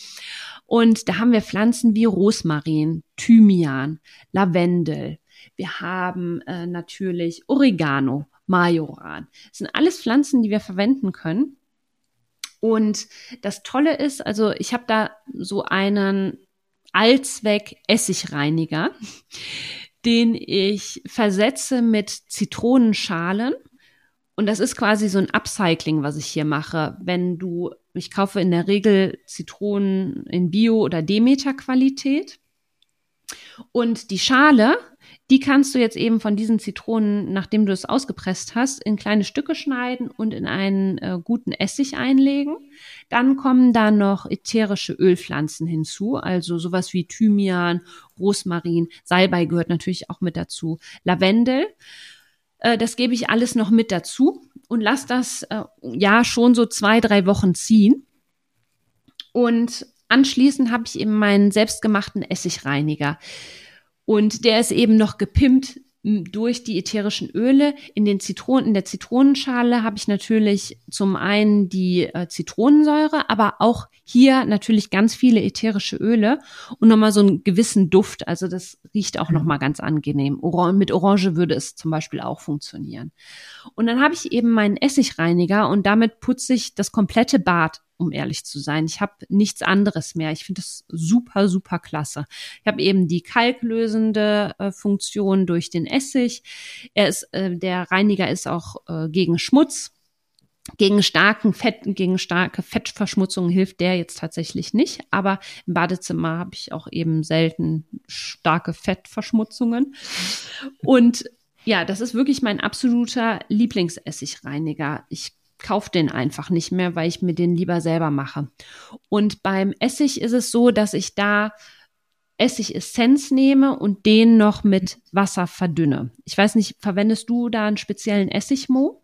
Und da haben wir Pflanzen wie Rosmarin, Thymian, Lavendel. Wir haben äh, natürlich Oregano, Majoran. Das sind alles Pflanzen, die wir verwenden können. Und das Tolle ist, also ich habe da so einen Allzweck Essigreiniger den ich versetze mit Zitronenschalen. Und das ist quasi so ein Upcycling, was ich hier mache. Wenn du, ich kaufe in der Regel Zitronen in Bio- oder Demeter-Qualität. Und die Schale die kannst du jetzt eben von diesen Zitronen, nachdem du es ausgepresst hast, in kleine Stücke schneiden und in einen äh, guten Essig einlegen. Dann kommen da noch ätherische Ölpflanzen hinzu, also sowas wie Thymian, Rosmarin, Salbei gehört natürlich auch mit dazu, Lavendel. Äh, das gebe ich alles noch mit dazu und lass das äh, ja schon so zwei, drei Wochen ziehen. Und anschließend habe ich eben meinen selbstgemachten Essigreiniger. Und der ist eben noch gepimpt durch die ätherischen Öle. In den Zitronen, in der Zitronenschale habe ich natürlich zum einen die äh, Zitronensäure, aber auch hier natürlich ganz viele ätherische Öle und nochmal so einen gewissen Duft. Also das riecht auch nochmal ganz angenehm. Oran mit Orange würde es zum Beispiel auch funktionieren. Und dann habe ich eben meinen Essigreiniger und damit putze ich das komplette Bad um ehrlich zu sein. Ich habe nichts anderes mehr. Ich finde das super, super klasse. Ich habe eben die kalklösende äh, Funktion durch den Essig. Er ist, äh, der Reiniger ist auch äh, gegen Schmutz. Gegen starken Fett, gegen starke Fettverschmutzung hilft der jetzt tatsächlich nicht, aber im Badezimmer habe ich auch eben selten starke Fettverschmutzungen. Und ja, das ist wirklich mein absoluter Lieblingsessigreiniger. Ich kaufe den einfach nicht mehr, weil ich mir den lieber selber mache. Und beim Essig ist es so, dass ich da Essigessenz nehme und den noch mit Wasser verdünne. Ich weiß nicht, verwendest du da einen speziellen Essigmo?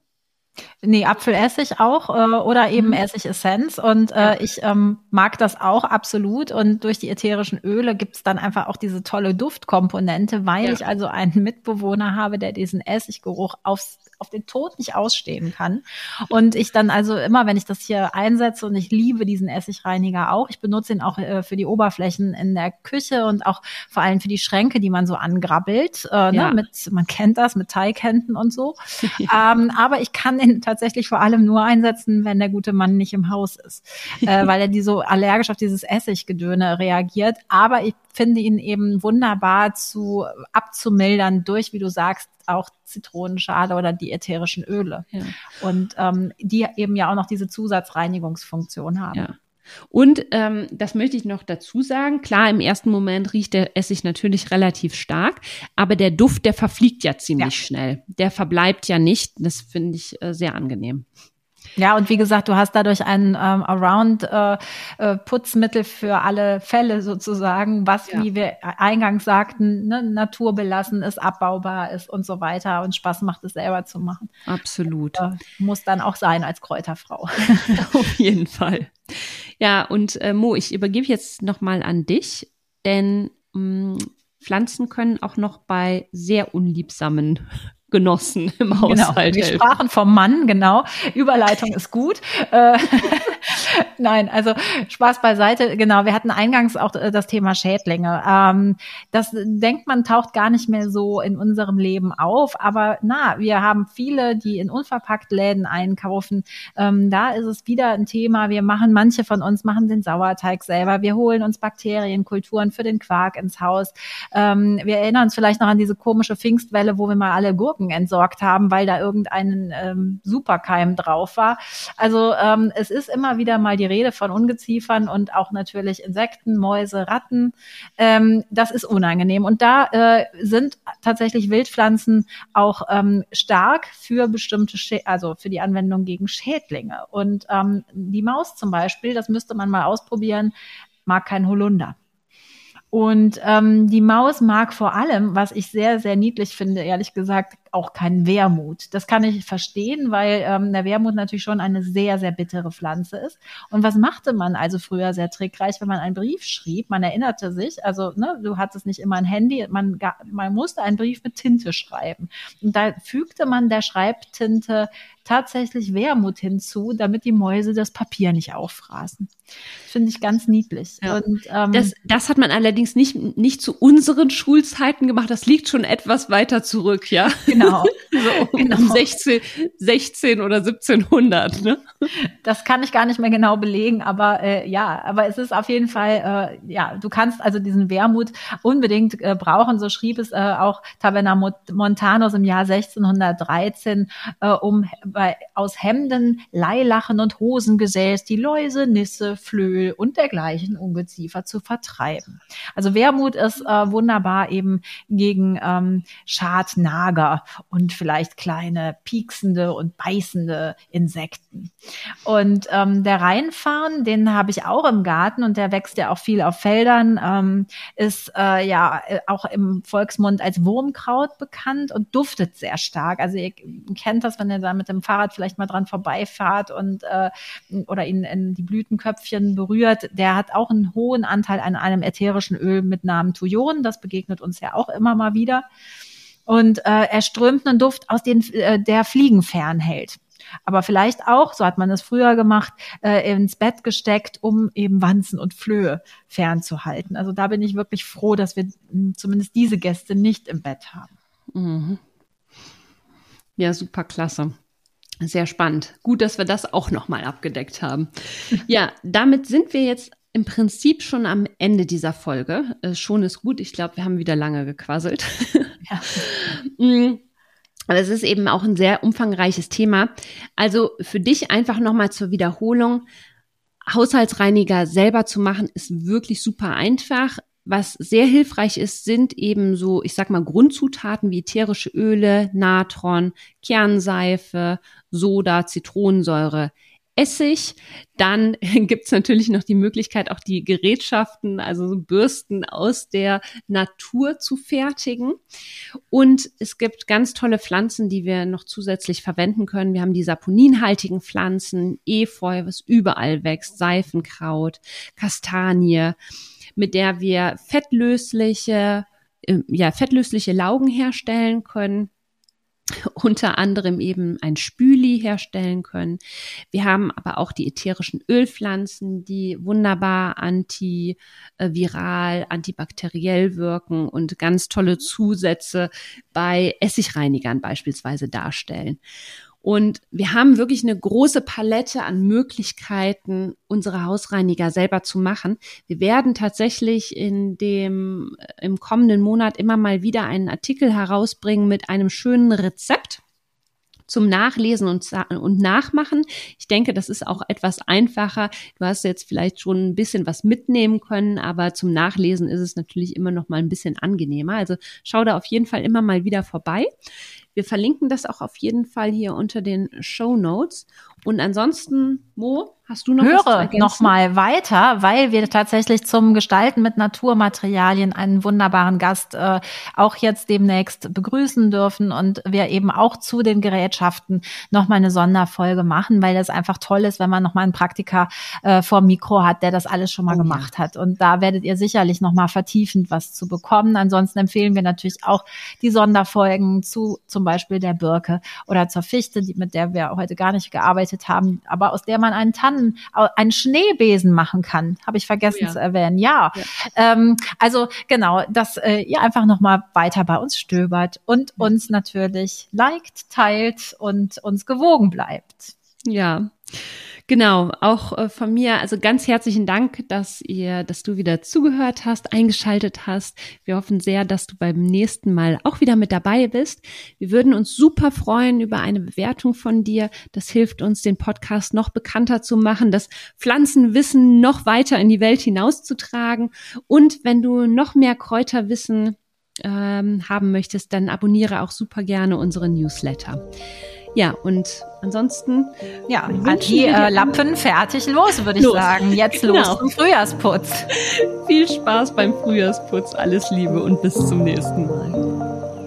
Nee, Apfelessig auch äh, oder eben mhm. Essigessenz. Und äh, ich ähm, mag das auch absolut. Und durch die ätherischen Öle gibt's dann einfach auch diese tolle Duftkomponente, weil ja. ich also einen Mitbewohner habe, der diesen Essiggeruch aufs auf den Tod nicht ausstehen kann. Und ich dann also immer, wenn ich das hier einsetze und ich liebe diesen Essigreiniger auch, ich benutze ihn auch äh, für die Oberflächen in der Küche und auch vor allem für die Schränke, die man so angrabbelt, äh, ne, ja. ne, mit, man kennt das, mit Teighänden und so. Ja. Ähm, aber ich kann ihn tatsächlich vor allem nur einsetzen, wenn der gute Mann nicht im Haus ist, äh, weil er die so allergisch auf dieses Essiggedöne reagiert. Aber ich finde ihn eben wunderbar zu abzumildern durch, wie du sagst, auch Zitronenschale oder die ätherischen Öle. Ja. Und ähm, die eben ja auch noch diese Zusatzreinigungsfunktion haben. Ja. Und ähm, das möchte ich noch dazu sagen. Klar, im ersten Moment riecht der Essig natürlich relativ stark, aber der Duft, der verfliegt ja ziemlich ja. schnell. Der verbleibt ja nicht. Das finde ich äh, sehr angenehm. Ja, und wie gesagt, du hast dadurch ein ähm, Around-Putzmittel äh, äh für alle Fälle sozusagen, was, ja. wie wir eingangs sagten, ne, naturbelassen ist, abbaubar ist und so weiter und Spaß macht es selber zu machen. Absolut. Äh, muss dann auch sein als Kräuterfrau. Auf jeden Fall. Ja, und äh, Mo, ich übergebe jetzt nochmal an dich, denn mh, mm, Pflanzen können auch noch bei sehr unliebsamen Genossen im genau. Haushalt. Genau. Wir sprachen vom Mann, genau. Überleitung ist gut. Äh, Nein, also Spaß beiseite. Genau, wir hatten eingangs auch äh, das Thema Schädlinge. Ähm, das denkt man taucht gar nicht mehr so in unserem Leben auf, aber na, wir haben viele, die in unverpackt Läden einkaufen. Ähm, da ist es wieder ein Thema. Wir machen, manche von uns machen den Sauerteig selber. Wir holen uns Bakterienkulturen für den Quark ins Haus. Ähm, wir erinnern uns vielleicht noch an diese komische Pfingstwelle, wo wir mal alle Gurken entsorgt haben, weil da irgendein ähm, Superkeim drauf war. Also ähm, es ist immer wieder mal die Rede von Ungeziefern und auch natürlich Insekten, Mäuse, Ratten. Ähm, das ist unangenehm. Und da äh, sind tatsächlich Wildpflanzen auch ähm, stark für bestimmte, Schä also für die Anwendung gegen Schädlinge. Und ähm, die Maus zum Beispiel, das müsste man mal ausprobieren, mag kein Holunder. Und ähm, die Maus mag vor allem, was ich sehr, sehr niedlich finde, ehrlich gesagt, auch keinen Wermut. Das kann ich verstehen, weil ähm, der Wermut natürlich schon eine sehr, sehr bittere Pflanze ist. Und was machte man also früher sehr trickreich, wenn man einen Brief schrieb? Man erinnerte sich, also ne, du hattest nicht immer ein Handy, man, man musste einen Brief mit Tinte schreiben. Und da fügte man der Schreibtinte tatsächlich Wermut hinzu, damit die Mäuse das Papier nicht auffraßen. Finde ich ganz niedlich. Ja. Und, ähm, das, das hat man allerdings nicht, nicht zu unseren Schulzeiten gemacht. Das liegt schon etwas weiter zurück, ja. Genau. so um genau. 16, 16 oder 1700, ne? Das kann ich gar nicht mehr genau belegen, aber äh, ja, aber es ist auf jeden Fall, äh, ja, du kannst also diesen Wermut unbedingt äh, brauchen. So schrieb es äh, auch Taverna Montanos im Jahr 1613, äh, um bei, aus Hemden, Leilachen und Hosengesäß die Läuse, Nisse, Flöhe und dergleichen Ungeziefer zu vertreiben. Also Wermut ist äh, wunderbar eben gegen ähm, Schad, Nager und vielleicht kleine pieksende und beißende Insekten. Und ähm, der Rheinfarn, den habe ich auch im Garten und der wächst ja auch viel auf Feldern, ähm, ist äh, ja äh, auch im Volksmund als Wurmkraut bekannt und duftet sehr stark. Also ihr kennt das, wenn ihr da mit dem Fahrrad vielleicht mal dran vorbeifahrt und äh, oder ihn in die Blütenköpfchen berührt, der hat auch einen hohen Anteil an einem ätherischen Öl mit Namen Thujon. Das begegnet uns ja auch immer mal wieder. Und äh, er strömt einen Duft aus, den äh, der Fliegen fernhält aber vielleicht auch, so hat man es früher gemacht, äh, ins Bett gesteckt, um eben Wanzen und Flöhe fernzuhalten. Also da bin ich wirklich froh, dass wir hm, zumindest diese Gäste nicht im Bett haben. Mhm. Ja, super klasse. Sehr spannend. Gut, dass wir das auch nochmal abgedeckt haben. Ja, damit sind wir jetzt im Prinzip schon am Ende dieser Folge. Äh, schon ist gut. Ich glaube, wir haben wieder lange gequasselt. Ja. Mm. Aber es ist eben auch ein sehr umfangreiches Thema. Also für dich einfach nochmal zur Wiederholung. Haushaltsreiniger selber zu machen, ist wirklich super einfach. Was sehr hilfreich ist, sind eben so, ich sag mal, Grundzutaten wie ätherische Öle, Natron, Kernseife, Soda, Zitronensäure, Essig. Dann gibt's natürlich noch die Möglichkeit, auch die Gerätschaften, also so Bürsten aus der Natur zu fertigen. Und es gibt ganz tolle Pflanzen, die wir noch zusätzlich verwenden können. Wir haben die saponinhaltigen Pflanzen, Efeu, was überall wächst, Seifenkraut, Kastanie mit der wir fettlösliche, äh, ja, fettlösliche Laugen herstellen können unter anderem eben ein Spüli herstellen können. Wir haben aber auch die ätherischen Ölpflanzen, die wunderbar antiviral, antibakteriell wirken und ganz tolle Zusätze bei Essigreinigern beispielsweise darstellen. Und wir haben wirklich eine große Palette an Möglichkeiten, unsere Hausreiniger selber zu machen. Wir werden tatsächlich in dem, im kommenden Monat immer mal wieder einen Artikel herausbringen mit einem schönen Rezept zum Nachlesen und, und Nachmachen. Ich denke, das ist auch etwas einfacher. Du hast jetzt vielleicht schon ein bisschen was mitnehmen können, aber zum Nachlesen ist es natürlich immer noch mal ein bisschen angenehmer. Also schau da auf jeden Fall immer mal wieder vorbei. Wir verlinken das auch auf jeden Fall hier unter den Show Notes. Und ansonsten, Mo, Hast du noch Höre noch mal weiter, weil wir tatsächlich zum Gestalten mit Naturmaterialien einen wunderbaren Gast äh, auch jetzt demnächst begrüßen dürfen und wir eben auch zu den Gerätschaften noch mal eine Sonderfolge machen, weil das einfach toll ist, wenn man noch mal einen Praktiker äh, vor Mikro hat, der das alles schon mal oh, gemacht ja. hat. Und da werdet ihr sicherlich noch mal vertiefend was zu bekommen. Ansonsten empfehlen wir natürlich auch die Sonderfolgen zu zum Beispiel der Birke oder zur Fichte, die, mit der wir heute gar nicht gearbeitet haben, aber aus der man einen Tannen einen Schneebesen machen kann. Habe ich vergessen oh ja. zu erwähnen. Ja, ja. Ähm, also genau, dass äh, ihr einfach noch mal weiter bei uns stöbert und ja. uns natürlich liked, teilt und uns gewogen bleibt. Ja. Genau, auch äh, von mir, also ganz herzlichen Dank, dass ihr, dass du wieder zugehört hast, eingeschaltet hast. Wir hoffen sehr, dass du beim nächsten Mal auch wieder mit dabei bist. Wir würden uns super freuen über eine Bewertung von dir. Das hilft uns, den Podcast noch bekannter zu machen, das Pflanzenwissen noch weiter in die Welt hinauszutragen. Und wenn du noch mehr Kräuterwissen ähm, haben möchtest, dann abonniere auch super gerne unsere Newsletter. Ja, und ansonsten. Ja, die äh, Lappen fertig los, würde ich los. sagen. Jetzt genau. los zum Frühjahrsputz. Viel Spaß beim Frühjahrsputz, alles Liebe und bis zum nächsten Mal.